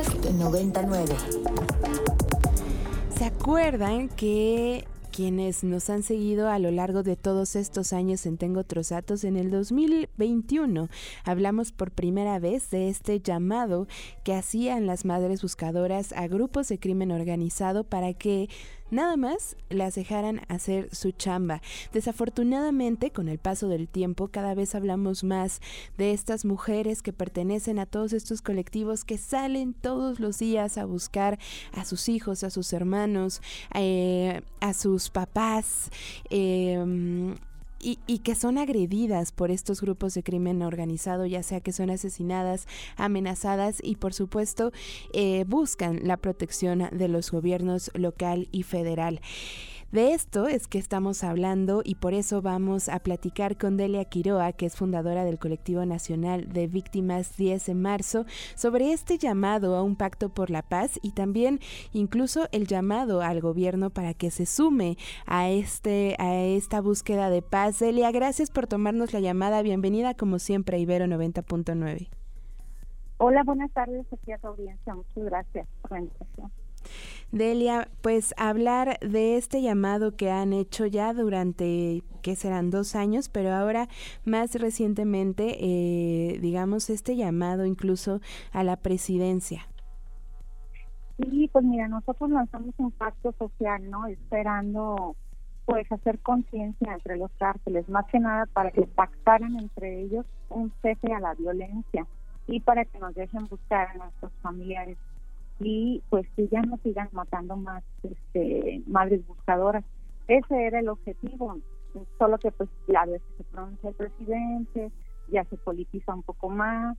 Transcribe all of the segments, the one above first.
Podcast 99. ¿Se acuerdan que quienes nos han seguido a lo largo de todos estos años en Tengo Trozatos, en el 2021 hablamos por primera vez de este llamado que hacían las madres buscadoras a grupos de crimen organizado para que nada más las dejaran hacer su chamba. Desafortunadamente, con el paso del tiempo, cada vez hablamos más de estas mujeres que pertenecen a todos estos colectivos que salen todos los días a buscar a sus hijos, a sus hermanos, eh, a sus papás. Eh, y, que son agredidas por estos grupos de crimen organizado, ya sea que son asesinadas, amenazadas y por supuesto eh, buscan la protección de los gobiernos local y federal. De esto es que estamos hablando y por eso vamos a platicar con Delia Quiroa, que es fundadora del Colectivo Nacional de Víctimas 10 de marzo, sobre este llamado a un pacto por la paz y también incluso el llamado al gobierno para que se sume a este a esta búsqueda de paz. Delia, gracias por tomarnos la llamada. Bienvenida como siempre a Ibero 90.9. Hola, buenas tardes aquí a audiencia. Muchas gracias por la invitación. Delia, pues hablar de este llamado que han hecho ya durante, que serán dos años, pero ahora más recientemente, eh, digamos, este llamado incluso a la presidencia. Sí, pues mira, nosotros lanzamos un pacto social, ¿no? Esperando pues hacer conciencia entre los cárceles, más que nada para que pactaran entre ellos un cese a la violencia y para que nos dejen buscar a nuestros familiares y pues que ya no sigan matando más este, madres buscadoras. Ese era el objetivo, solo que pues vez que se pronuncia el presidente, ya se politiza un poco más,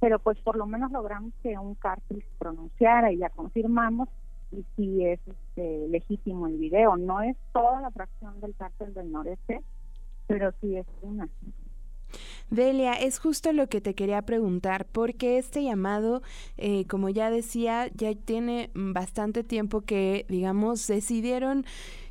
pero pues por lo menos logramos que un cártel se pronunciara y ya confirmamos y si es este, legítimo el video. No es toda la fracción del cártel del noreste, pero sí es una. Delia, es justo lo que te quería preguntar, porque este llamado, eh, como ya decía, ya tiene bastante tiempo que, digamos, decidieron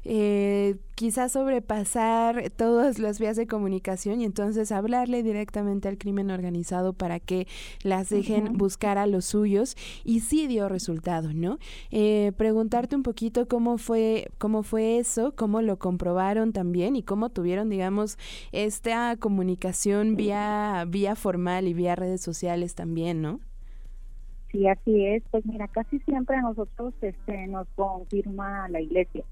eh, quizás sobrepasar todas las vías de comunicación y entonces hablarle directamente al crimen organizado para que las dejen buscar a los suyos y sí dio resultado, ¿no? Eh, preguntarte un poquito cómo fue, cómo fue eso, cómo lo comprobaron también y cómo tuvieron, digamos, esta comunicación vía, vía formal y vía redes sociales también, ¿no? Sí, así es. Pues mira, casi siempre a nosotros este, nos confirma la iglesia.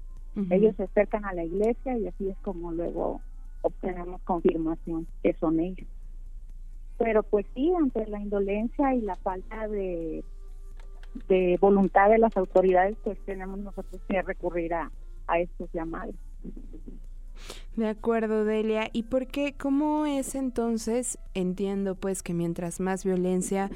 Ellos se acercan a la iglesia y así es como luego obtenemos confirmación que son ellos. Pero pues sí, ante la indolencia y la falta de, de voluntad de las autoridades, pues tenemos nosotros que recurrir a, a estos llamados. De acuerdo, Delia. ¿Y por qué? ¿Cómo es entonces? Entiendo pues que mientras más violencia,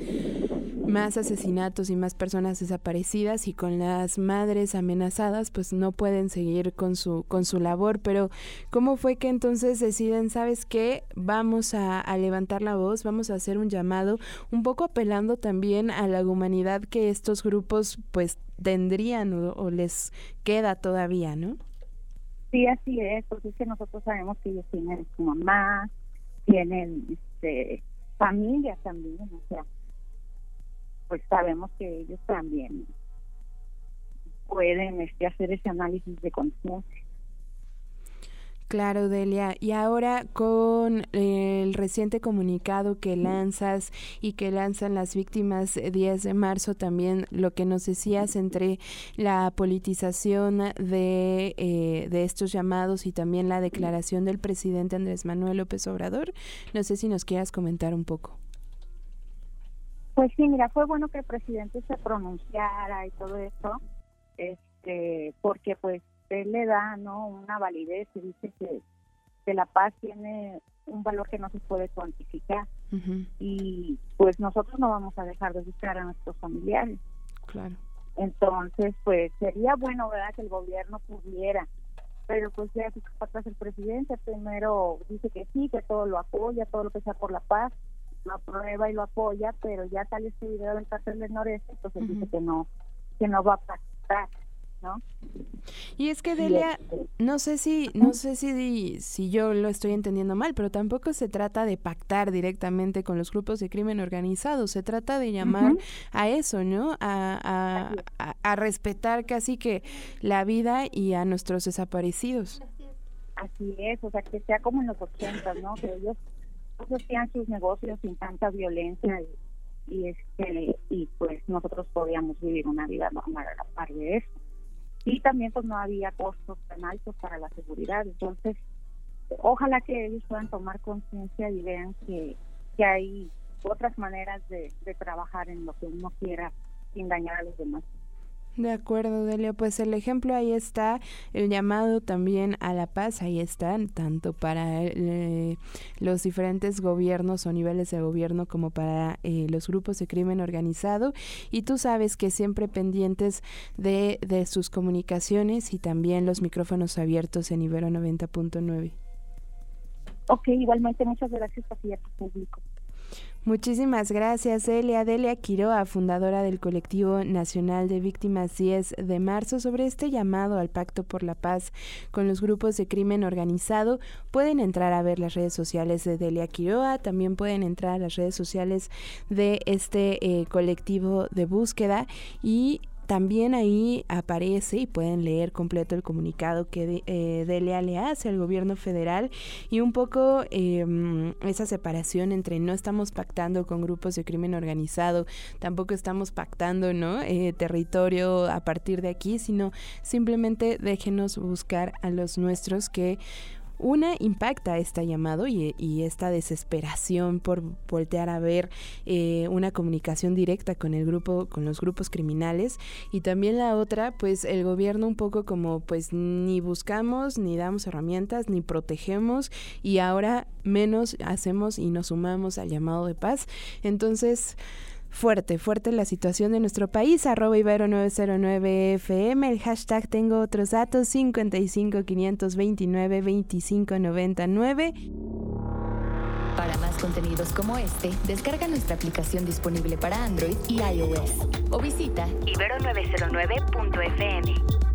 más asesinatos y más personas desaparecidas y con las madres amenazadas, pues no pueden seguir con su con su labor. Pero ¿cómo fue que entonces deciden, sabes qué, vamos a, levantar la voz, vamos a hacer un llamado, un poco apelando también a la humanidad que estos grupos pues tendrían o les queda todavía, ¿no? Sí, así es, porque es que nosotros sabemos que ellos tienen su mamá, tienen este, familia también, o sea, pues sabemos que ellos también pueden este, hacer ese análisis de conciencia. Claro, Delia. Y ahora con el reciente comunicado que lanzas y que lanzan las víctimas 10 de marzo, también lo que nos decías entre la politización de, eh, de estos llamados y también la declaración del presidente Andrés Manuel López Obrador, no sé si nos quieras comentar un poco. Pues sí, mira, fue bueno que el presidente se pronunciara y todo eso, este, porque pues él le da no una validez y dice que, que la paz tiene un valor que no se puede cuantificar. Y pues nosotros no vamos a dejar de buscar a nuestros familiares. Claro. Entonces pues sería bueno verdad que el gobierno pudiera. Pero pues ya se atrás el presidente primero dice que sí que todo lo apoya todo lo que sea por la paz lo aprueba y lo apoya pero ya sale este video del cartel del noreste entonces dice que no que no va a pasar ¿no? Y es que Delia, este no sé si, no sé si, si yo lo estoy entendiendo mal, pero tampoco se trata de pactar directamente con los grupos de crimen organizado, se trata de llamar a eso, ¿no? A, a, a, respetar casi que la vida y a nuestros desaparecidos. Así es, o sea, que sea como en los ochentas, ¿no? Que ellos hacían sus negocios sin tanta violencia y, y, este y pues nosotros podíamos vivir una vida normal a la par de eso. Y también pues no había costos tan altos para la seguridad. Entonces ojalá que ellos puedan tomar conciencia y vean que, que hay otras maneras de, de trabajar en lo que uno quiera sin dañar a los demás de acuerdo, Delia. Pues el ejemplo ahí está, el llamado también a la paz, ahí está, tanto para eh, los diferentes gobiernos o niveles de gobierno como para eh, los grupos de crimen organizado. Y tú sabes que siempre pendientes de, de sus comunicaciones y también los micrófonos abiertos en Ibero 90.9. Ok, igualmente muchas gracias a ti tu público. Muchísimas gracias, Delia. Delia Quiroa, fundadora del Colectivo Nacional de Víctimas 10 de marzo, sobre este llamado al Pacto por la Paz con los grupos de crimen organizado. Pueden entrar a ver las redes sociales de Delia Quiroa, también pueden entrar a las redes sociales de este eh, colectivo de búsqueda y también ahí aparece y pueden leer completo el comunicado que eh, Delia le hace al gobierno federal y un poco em, esa separación entre no estamos pactando con grupos de crimen organizado, tampoco estamos pactando ¿no? Eh, territorio a partir de aquí, sino simplemente déjenos buscar a los nuestros que una impacta esta llamado y, esta desesperación por voltear a ver eh, una comunicación directa con el grupo, con los grupos criminales. Y también la otra, pues el gobierno un poco como pues ni buscamos, ni damos herramientas, ni protegemos y ahora menos hacemos y nos sumamos al llamado de paz. Entonces, fuerte, fuerte la situación de nuestro país, arroba Ibero 909 FM, el hashtag tengo otros datos, 55 529 25 99. Para más contenidos como este, descarga nuestra aplicación disponible para Android y iOS o visita ibero909.fm.